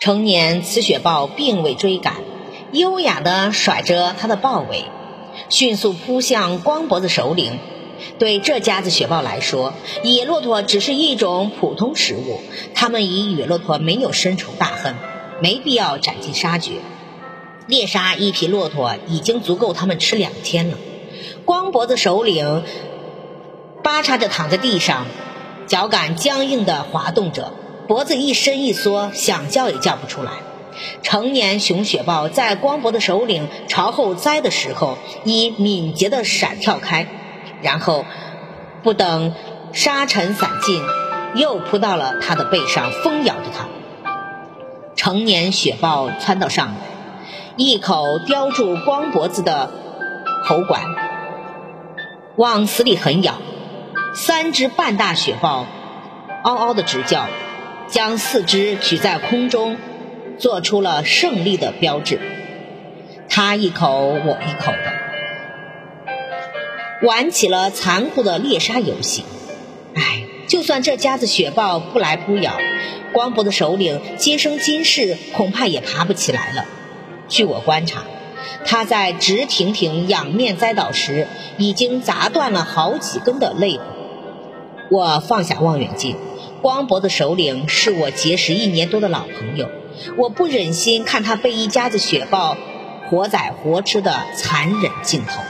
成年雌雪豹并未追赶，优雅地甩着它的豹尾，迅速扑向光脖子首领。对这家子雪豹来说，野骆驼只是一种普通食物，它们与野骆驼没有深仇大恨，没必要斩尽杀绝。猎杀一匹骆驼已经足够他们吃两天了。光脖子首领扒叉着躺在地上，脚杆僵硬地滑动着，脖子一伸一缩，想叫也叫不出来。成年雄雪豹在光脖子首领朝后栽的时候，以敏捷的闪跳开，然后不等沙尘散尽，又扑到了他的背上，疯咬着他。成年雪豹窜到上来。一口叼住光脖子的喉管，往死里狠咬。三只半大雪豹嗷嗷的直叫，将四肢举在空中，做出了胜利的标志。他一口我一口的，玩起了残酷的猎杀游戏。唉，就算这家子雪豹不来扑咬，光脖子首领今生今世恐怕也爬不起来了。据我观察，他在直挺挺仰面栽倒时，已经砸断了好几根的肋骨。我放下望远镜，光博的首领是我结识一年多的老朋友，我不忍心看他被一家子雪豹活宰活吃的残忍镜头。